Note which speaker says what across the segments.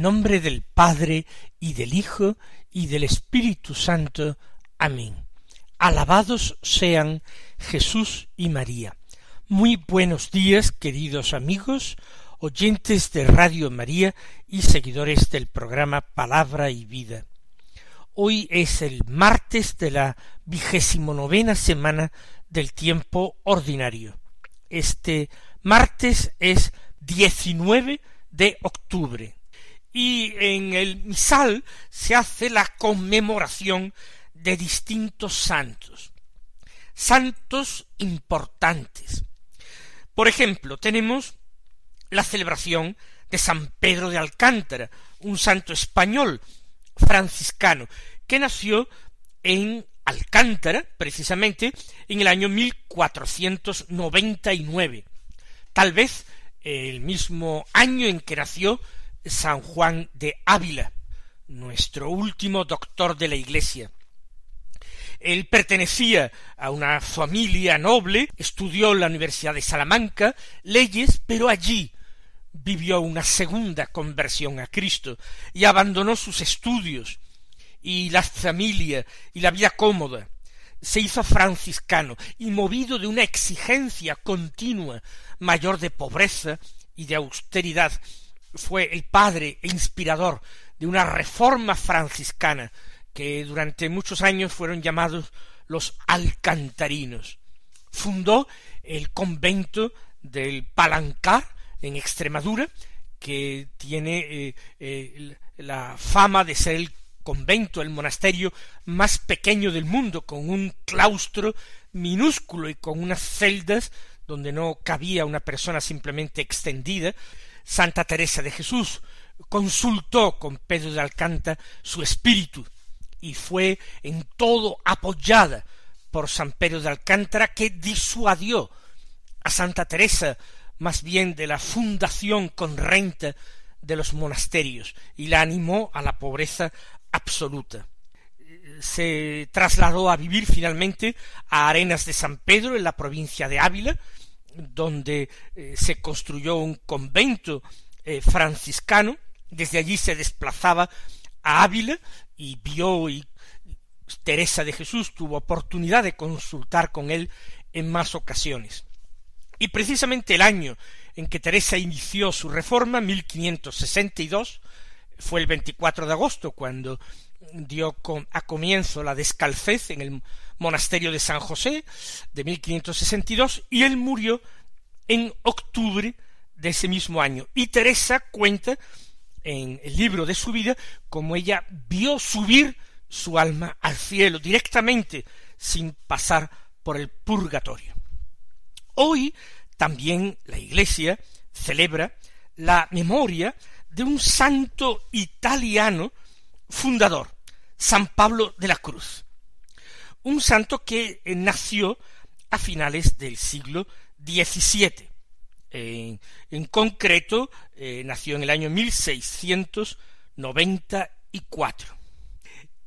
Speaker 1: Nombre del Padre y del Hijo y del Espíritu Santo. Amén. Alabados sean Jesús y María. Muy buenos días, queridos amigos, oyentes de Radio María y seguidores del programa Palabra y Vida. Hoy es el martes de la vigésimo novena semana del tiempo ordinario. Este martes es 19 de octubre y en el misal se hace la conmemoración de distintos santos, santos importantes. Por ejemplo, tenemos la celebración de San Pedro de Alcántara, un santo español franciscano, que nació en Alcántara, precisamente, en el año 1499, tal vez el mismo año en que nació San Juan de Ávila, nuestro último doctor de la Iglesia. Él pertenecía a una familia noble, estudió en la Universidad de Salamanca leyes, pero allí vivió una segunda conversión a Cristo y abandonó sus estudios y la familia y la vida cómoda. Se hizo franciscano y movido de una exigencia continua mayor de pobreza y de austeridad fue el padre e inspirador de una reforma franciscana que durante muchos años fueron llamados los alcantarinos. Fundó el convento del Palancar en Extremadura, que tiene eh, eh, la fama de ser el convento, el monasterio más pequeño del mundo, con un claustro minúsculo y con unas celdas donde no cabía una persona simplemente extendida, Santa Teresa de Jesús consultó con Pedro de Alcántara su espíritu y fue en todo apoyada por San Pedro de Alcántara que disuadió a Santa Teresa más bien de la fundación con renta de los monasterios y la animó a la pobreza absoluta. Se trasladó a vivir finalmente a Arenas de San Pedro en la provincia de Ávila donde eh, se construyó un convento eh, franciscano, desde allí se desplazaba a Ávila y vio y Teresa de Jesús tuvo oportunidad de consultar con él en más ocasiones. Y precisamente el año en que Teresa inició su reforma, 1562, fue el 24 de agosto, cuando dio a comienzo la descalcez en el monasterio de San José de 1562 y él murió en octubre de ese mismo año. Y Teresa cuenta en el libro de su vida como ella vio subir su alma al cielo directamente sin pasar por el purgatorio. Hoy también la Iglesia celebra la memoria de un santo italiano fundador, San Pablo de la Cruz, un santo que eh, nació a finales del siglo XVII. en concreto, eh, nació en el año 1694.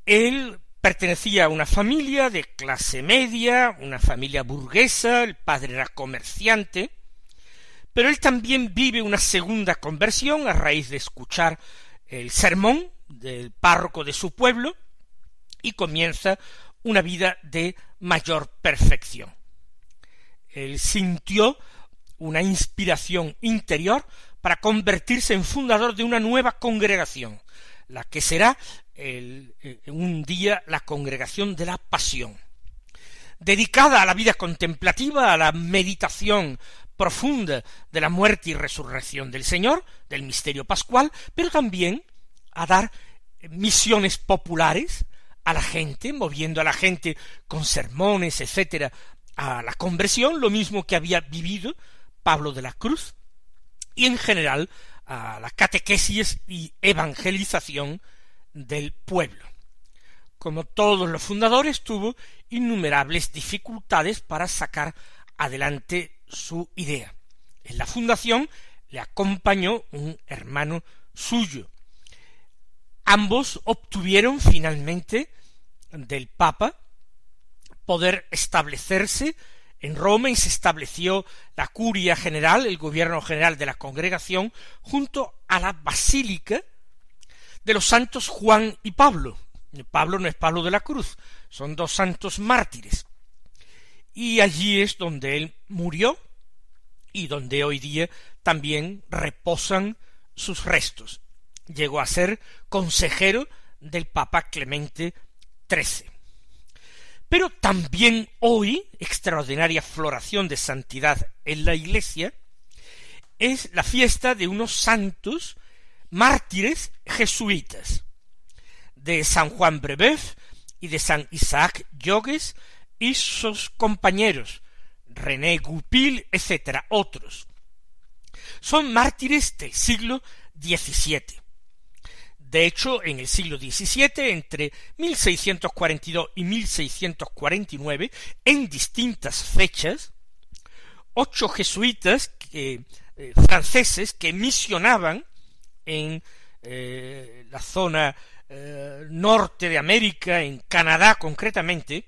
Speaker 1: Él pertenecía a una familia de clase media, una familia burguesa, el padre era comerciante, pero él también vive una segunda conversión a raíz de escuchar el sermón del párroco de su pueblo y comienza una vida de mayor perfección. Él sintió una inspiración interior para convertirse en fundador de una nueva congregación, la que será eh, un día la congregación de la pasión, dedicada a la vida contemplativa, a la meditación profunda de la muerte y resurrección del Señor, del misterio pascual, pero también a dar misiones populares a la gente, moviendo a la gente con sermones, etcétera, a la conversión, lo mismo que había vivido Pablo de la Cruz, y en general a la catequesis y evangelización del pueblo. como todos los fundadores, tuvo innumerables dificultades para sacar adelante su idea. En la fundación le acompañó un hermano suyo. Ambos obtuvieron finalmente del Papa poder establecerse en Roma y se estableció la curia general, el gobierno general de la congregación, junto a la basílica de los santos Juan y Pablo. Pablo no es Pablo de la Cruz, son dos santos mártires. Y allí es donde él murió y donde hoy día también reposan sus restos. Llegó a ser consejero del Papa Clemente XIII. Pero también hoy, extraordinaria floración de santidad en la Iglesia, es la fiesta de unos santos mártires jesuitas, de San Juan Brebeuf y de San Isaac Jogues y sus compañeros, René Goupil, etc., otros. Son mártires del siglo XVII. De hecho, en el siglo XVII, entre 1642 y 1649, en distintas fechas, ocho jesuitas eh, franceses que misionaban en eh, la zona eh, norte de América, en Canadá concretamente,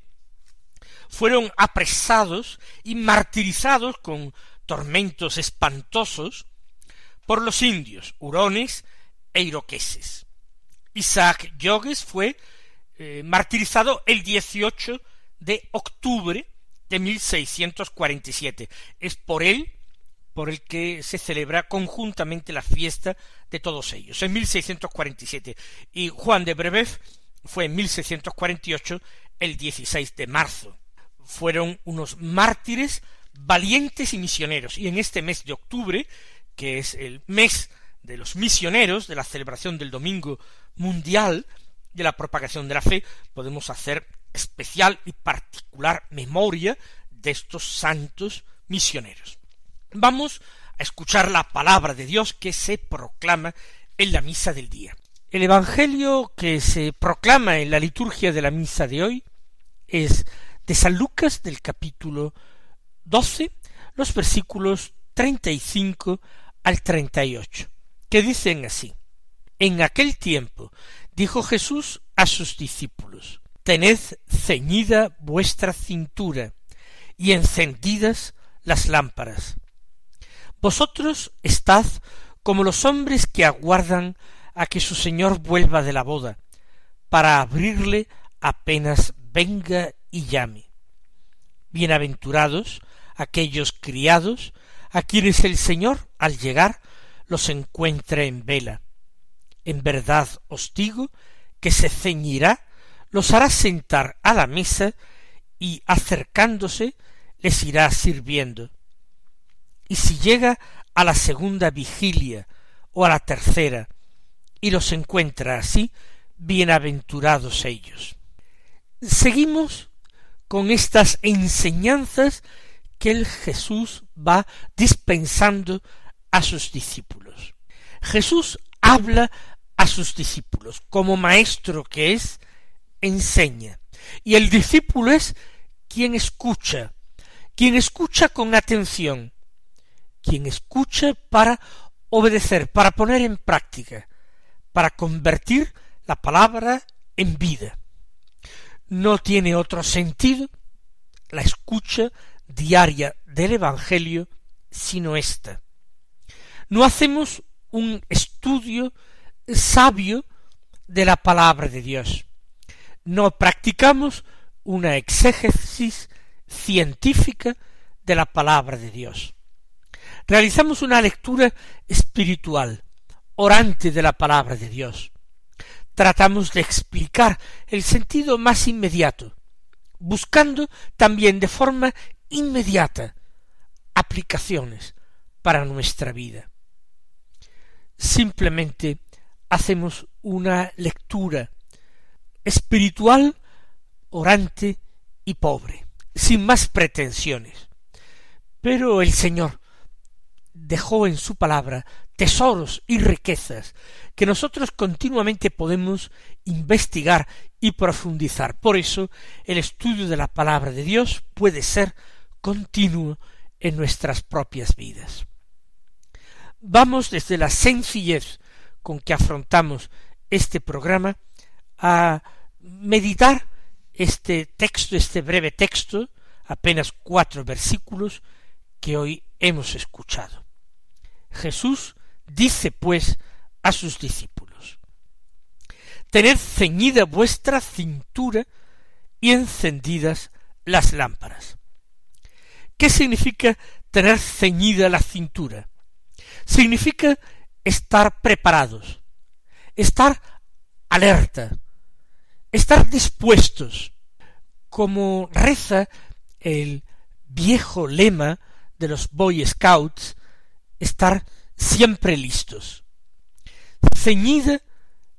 Speaker 1: fueron apresados y martirizados con tormentos espantosos por los indios, hurones e iroqueses. Isaac Jogues fue eh, martirizado el 18 de octubre de 1647. Es por él por el que se celebra conjuntamente la fiesta de todos ellos, en 1647. Y Juan de Brebeuf fue en 1648, el 16 de marzo. Fueron unos mártires valientes y misioneros. Y en este mes de octubre, que es el mes de los misioneros, de la celebración del Domingo Mundial de la Propagación de la Fe, podemos hacer especial y particular memoria de estos santos misioneros. Vamos a escuchar la palabra de Dios que se proclama en la misa del día. El Evangelio que se proclama en la liturgia de la misa de hoy es de San Lucas del capítulo 12, los versículos 35 al 38 que dicen así. En aquel tiempo dijo Jesús a sus discípulos, Tened ceñida vuestra cintura y encendidas las lámparas. Vosotros estad como los hombres que aguardan a que su Señor vuelva de la boda, para abrirle apenas venga y llame. Bienaventurados aquellos criados a quienes el Señor, al llegar, los encuentre en vela. En verdad os digo que se ceñirá, los hará sentar a la mesa y acercándose les irá sirviendo. Y si llega a la segunda vigilia o a la tercera y los encuentra así, bienaventurados ellos. Seguimos con estas enseñanzas que el Jesús va dispensando a sus discípulos. Jesús habla a sus discípulos, como maestro que es, enseña. Y el discípulo es quien escucha, quien escucha con atención, quien escucha para obedecer, para poner en práctica, para convertir la palabra en vida. No tiene otro sentido la escucha diaria del Evangelio sino esta no hacemos un estudio sabio de la palabra de Dios. No practicamos una exégesis científica de la palabra de Dios. Realizamos una lectura espiritual, orante de la palabra de Dios. Tratamos de explicar el sentido más inmediato, buscando también de forma inmediata aplicaciones para nuestra vida simplemente hacemos una lectura espiritual, orante y pobre, sin más pretensiones. Pero el Señor dejó en su palabra tesoros y riquezas que nosotros continuamente podemos investigar y profundizar. Por eso el estudio de la palabra de Dios puede ser continuo en nuestras propias vidas. Vamos desde la sencillez con que afrontamos este programa a meditar este texto, este breve texto, apenas cuatro versículos, que hoy hemos escuchado. Jesús dice pues a sus discípulos, Tened ceñida vuestra cintura y encendidas las lámparas. ¿Qué significa tener ceñida la cintura? Significa estar preparados, estar alerta, estar dispuestos, como reza el viejo lema de los Boy Scouts, estar siempre listos. Ceñida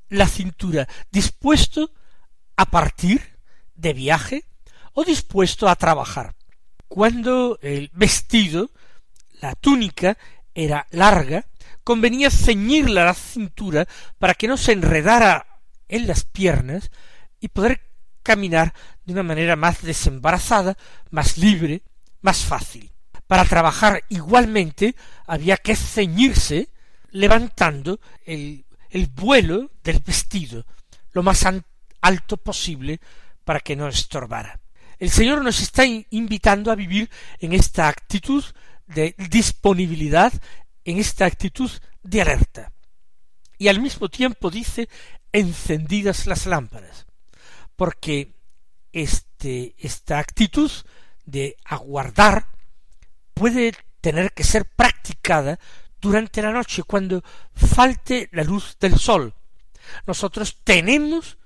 Speaker 1: la cintura, dispuesto a partir de viaje o dispuesto a trabajar. Cuando el vestido, la túnica, era larga, convenía ceñirla a la cintura para que no se enredara en las piernas y poder caminar de una manera más desembarazada, más libre, más fácil. Para trabajar igualmente había que ceñirse levantando el, el vuelo del vestido lo más alto posible para que no estorbara. El Señor nos está invitando a vivir en esta actitud de disponibilidad, en esta actitud de alerta. Y al mismo tiempo dice encendidas las lámparas, porque este, esta actitud de aguardar puede tener que ser practicada durante la noche, cuando falte la luz del sol. Nosotros tenemos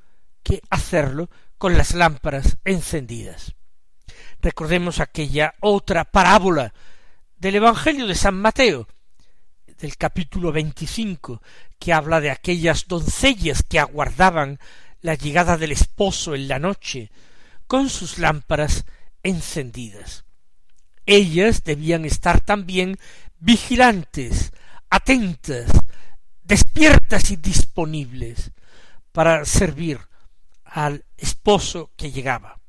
Speaker 1: que hacerlo con las lámparas encendidas. Recordemos aquella otra parábola del Evangelio de San Mateo, del capítulo veinticinco, que habla de aquellas doncellas que aguardaban la llegada del esposo en la noche, con sus lámparas encendidas. Ellas debían estar también vigilantes, atentas, despiertas y disponibles para servir al esposo que llegaba.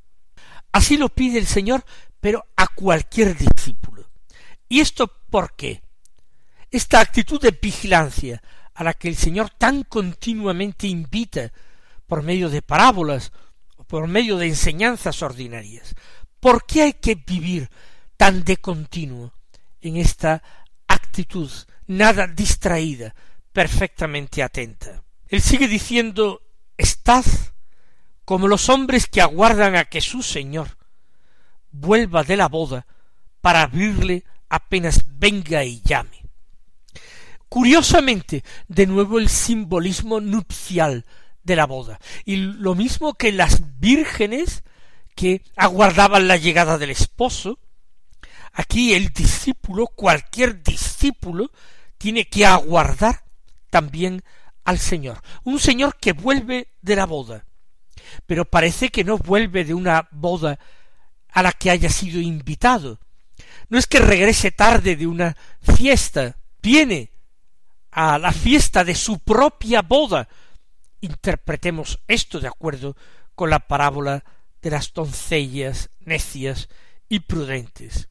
Speaker 1: Así lo pide el Señor, pero a cualquier discípulo. ¿Y esto por qué? Esta actitud de vigilancia a la que el Señor tan continuamente invita por medio de parábolas o por medio de enseñanzas ordinarias. ¿Por qué hay que vivir tan de continuo en esta actitud, nada distraída, perfectamente atenta? Él sigue diciendo, estad como los hombres que aguardan a que su Señor vuelva de la boda para abrirle apenas venga y llame. Curiosamente, de nuevo el simbolismo nupcial de la boda, y lo mismo que las vírgenes que aguardaban la llegada del esposo, aquí el discípulo, cualquier discípulo, tiene que aguardar también al Señor, un Señor que vuelve de la boda, pero parece que no vuelve de una boda a la que haya sido invitado. No es que regrese tarde de una fiesta, viene a la fiesta de su propia boda. Interpretemos esto de acuerdo con la parábola de las doncellas necias y prudentes.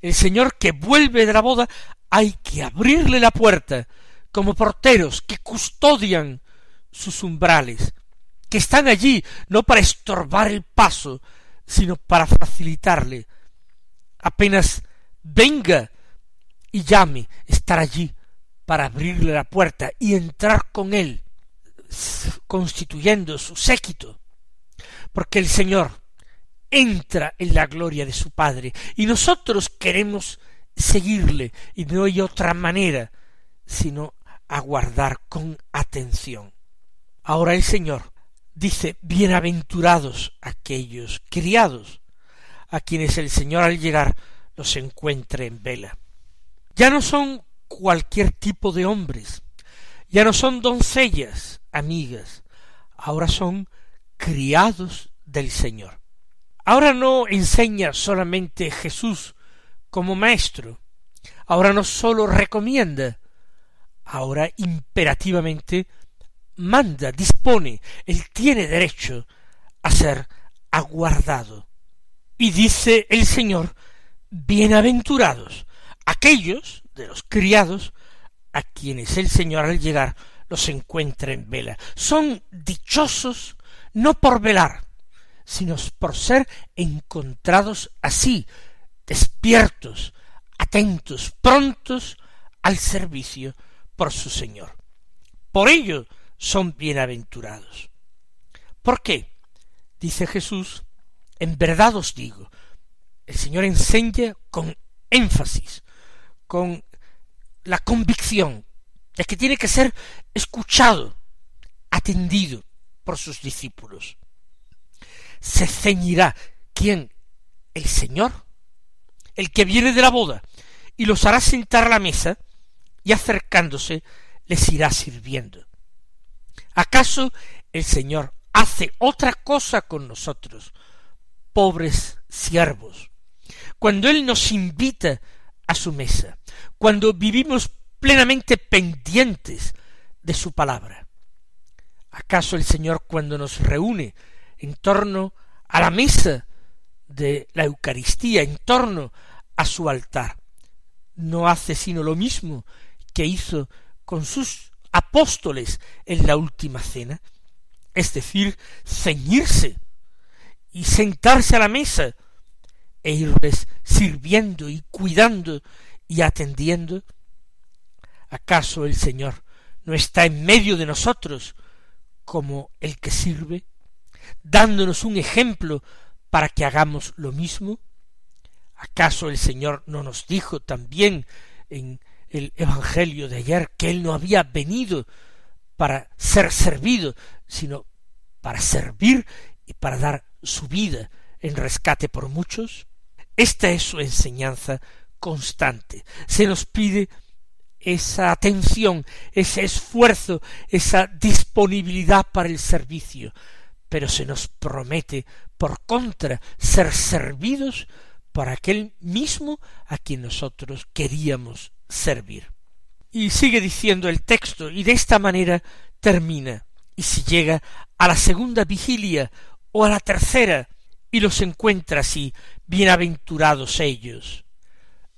Speaker 1: El Señor que vuelve de la boda hay que abrirle la puerta como porteros que custodian sus umbrales, que están allí no para estorbar el paso, sino para facilitarle. Apenas venga y llame, estar allí para abrirle la puerta y entrar con él, constituyendo su séquito, porque el Señor entra en la gloria de su Padre y nosotros queremos seguirle y no hay otra manera sino aguardar con atención. Ahora el Señor dice bienaventurados aquellos criados a quienes el Señor al llegar los encuentre en vela. Ya no son cualquier tipo de hombres. Ya no son doncellas, amigas, ahora son criados del Señor. Ahora no enseña solamente Jesús como maestro, ahora no sólo recomienda, ahora imperativamente manda, dispone, él tiene derecho a ser aguardado. Y dice el Señor, bienaventurados aquellos de los criados a quienes el Señor al llegar los encuentra en vela. Son dichosos no por velar, sino por ser encontrados así, despiertos, atentos, prontos al servicio por su Señor. Por ello son bienaventurados. ¿Por qué? Dice Jesús, en verdad os digo, el Señor enseña con énfasis, con la convicción de que tiene que ser escuchado, atendido por sus discípulos. Se ceñirá quién? El Señor, el que viene de la boda, y los hará sentar a la mesa, y acercándose les irá sirviendo. ¿Acaso el Señor hace otra cosa con nosotros, pobres siervos? Cuando Él nos invita a su mesa, cuando vivimos plenamente pendientes de su palabra. ¿Acaso el Señor cuando nos reúne en torno a la mesa de la Eucaristía, en torno a su altar, no hace sino lo mismo que hizo con sus apóstoles en la última cena? Es decir, ceñirse y sentarse a la mesa e irles sirviendo y cuidando y atendiendo? ¿Acaso el Señor no está en medio de nosotros como el que sirve, dándonos un ejemplo para que hagamos lo mismo? ¿Acaso el Señor no nos dijo también en el Evangelio de ayer que Él no había venido para ser servido, sino para servir y para dar su vida en rescate por muchos? Esta es su enseñanza constante. Se nos pide esa atención, ese esfuerzo, esa disponibilidad para el servicio, pero se nos promete, por contra, ser servidos por aquel mismo a quien nosotros queríamos servir. Y sigue diciendo el texto, y de esta manera termina, y si llega a la segunda vigilia o a la tercera, y los encuentra así, bienaventurados ellos.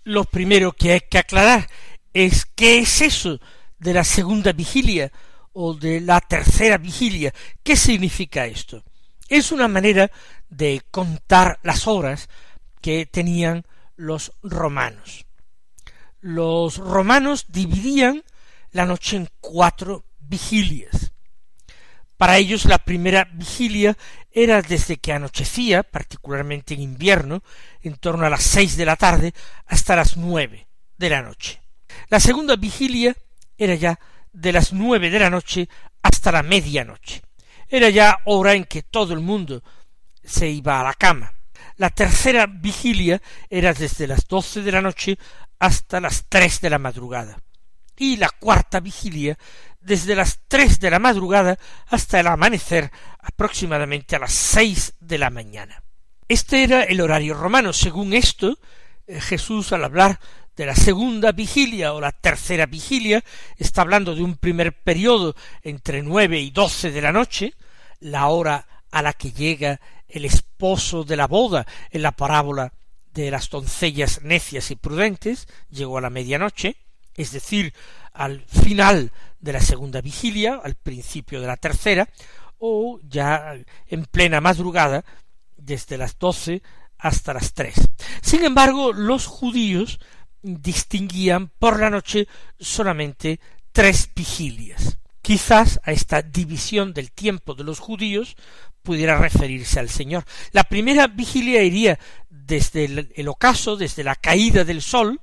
Speaker 1: Lo primero que hay que aclarar es qué es eso de la segunda vigilia o de la tercera vigilia. ¿Qué significa esto? Es una manera de contar las horas que tenían los romanos. Los romanos dividían la noche en cuatro vigilias. Para ellos la primera vigilia era desde que anochecía, particularmente en invierno, en torno a las seis de la tarde hasta las nueve de la noche. La segunda vigilia era ya de las nueve de la noche hasta la medianoche. Era ya hora en que todo el mundo se iba a la cama. La tercera vigilia era desde las doce de la noche hasta las tres de la madrugada. Y la cuarta vigilia desde las tres de la madrugada hasta el amanecer aproximadamente a las seis de la mañana. Este era el horario romano. Según esto, eh, Jesús al hablar de la segunda vigilia o la tercera vigilia está hablando de un primer periodo entre nueve y doce de la noche, la hora a la que llega el esposo de la boda en la parábola de las doncellas necias y prudentes, llegó a la medianoche, es decir, al final de la segunda vigilia, al principio de la tercera, o ya en plena madrugada, desde las doce hasta las tres. Sin embargo, los judíos distinguían por la noche solamente tres vigilias. Quizás a esta división del tiempo de los judíos pudiera referirse al Señor. La primera vigilia iría desde el, ocaso, desde la caída del sol,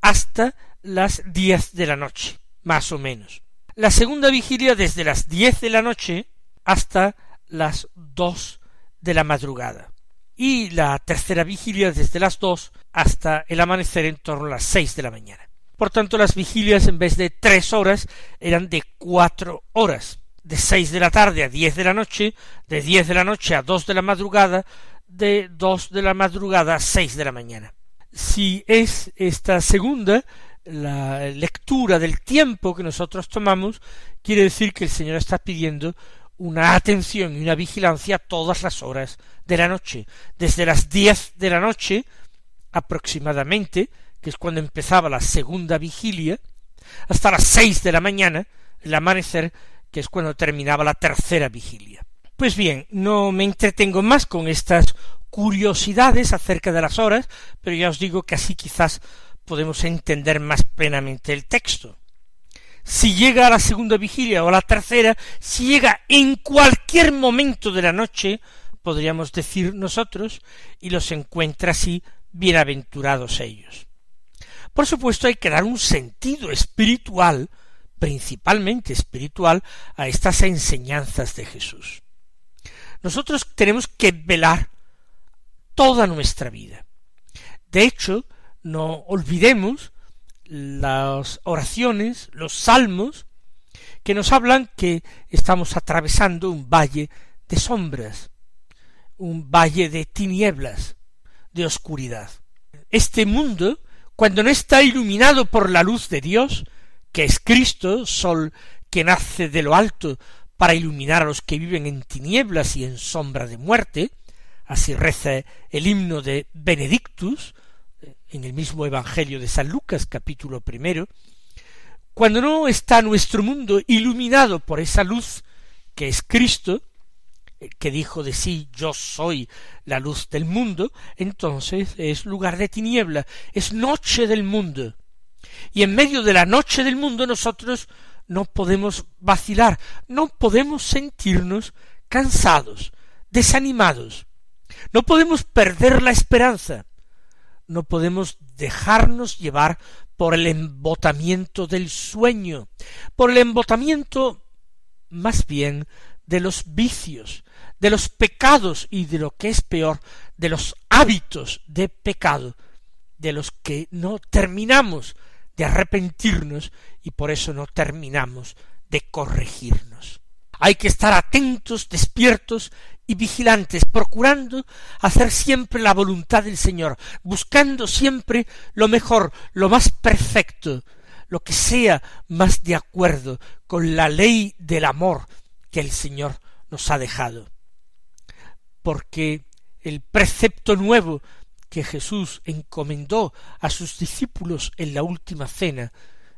Speaker 1: hasta las diez de la noche, más o menos. La segunda vigilia desde las diez de la noche hasta las dos de la madrugada. Y la tercera vigilia desde las dos hasta el amanecer en torno a las seis de la mañana. Por tanto, las vigilias en vez de tres horas eran de cuatro horas, de seis de la tarde a diez de la noche, de diez de la noche a dos de la madrugada, de dos de la madrugada a seis de la mañana. Si es esta segunda la lectura del tiempo que nosotros tomamos, quiere decir que el Señor está pidiendo una atención y una vigilancia todas las horas de la noche, desde las diez de la noche aproximadamente, que es cuando empezaba la segunda vigilia, hasta las seis de la mañana, el amanecer, que es cuando terminaba la tercera vigilia. Pues bien, no me entretengo más con estas curiosidades acerca de las horas, pero ya os digo que así quizás podemos entender más plenamente el texto. Si llega a la segunda vigilia o a la tercera, si llega en cualquier momento de la noche, podríamos decir nosotros, y los encuentra así bienaventurados ellos. Por supuesto hay que dar un sentido espiritual, principalmente espiritual, a estas enseñanzas de Jesús. Nosotros tenemos que velar toda nuestra vida. De hecho, no olvidemos las oraciones, los salmos, que nos hablan que estamos atravesando un valle de sombras, un valle de tinieblas, de oscuridad. Este mundo, cuando no está iluminado por la luz de Dios, que es Cristo, sol que nace de lo alto para iluminar a los que viven en tinieblas y en sombra de muerte, así reza el himno de Benedictus, en el mismo Evangelio de San Lucas, capítulo primero, cuando no está nuestro mundo iluminado por esa luz que es Cristo, que dijo de sí yo soy la luz del mundo, entonces es lugar de tiniebla, es noche del mundo. Y en medio de la noche del mundo nosotros no podemos vacilar, no podemos sentirnos cansados, desanimados, no podemos perder la esperanza, no podemos dejarnos llevar por el embotamiento del sueño, por el embotamiento más bien de los vicios, de los pecados y de lo que es peor, de los hábitos de pecado, de los que no terminamos de arrepentirnos y por eso no terminamos de corregirnos. Hay que estar atentos, despiertos y vigilantes, procurando hacer siempre la voluntad del Señor, buscando siempre lo mejor, lo más perfecto, lo que sea más de acuerdo con la ley del amor que el Señor nos ha dejado. Porque el precepto nuevo que Jesús encomendó a sus discípulos en la última cena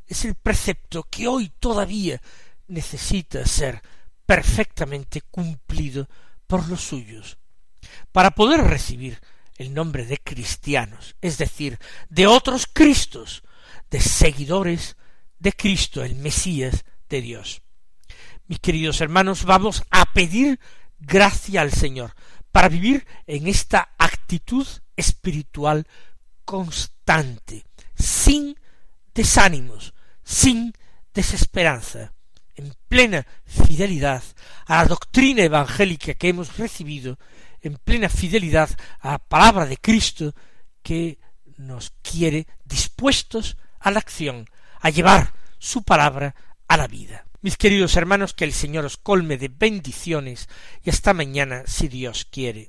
Speaker 1: es el precepto que hoy todavía necesita ser perfectamente cumplido por los suyos. Para poder recibir el nombre de cristianos, es decir, de otros Cristos, de seguidores de Cristo, el Mesías de Dios. Mis queridos hermanos, vamos a pedir gracia al Señor para vivir en esta actitud espiritual constante, sin desánimos, sin desesperanza, en plena fidelidad a la doctrina evangélica que hemos recibido, en plena fidelidad a la palabra de Cristo que nos quiere dispuestos a la acción, a llevar su palabra a la vida. Mis queridos hermanos, que el Señor os colme de bendiciones y hasta mañana si Dios quiere.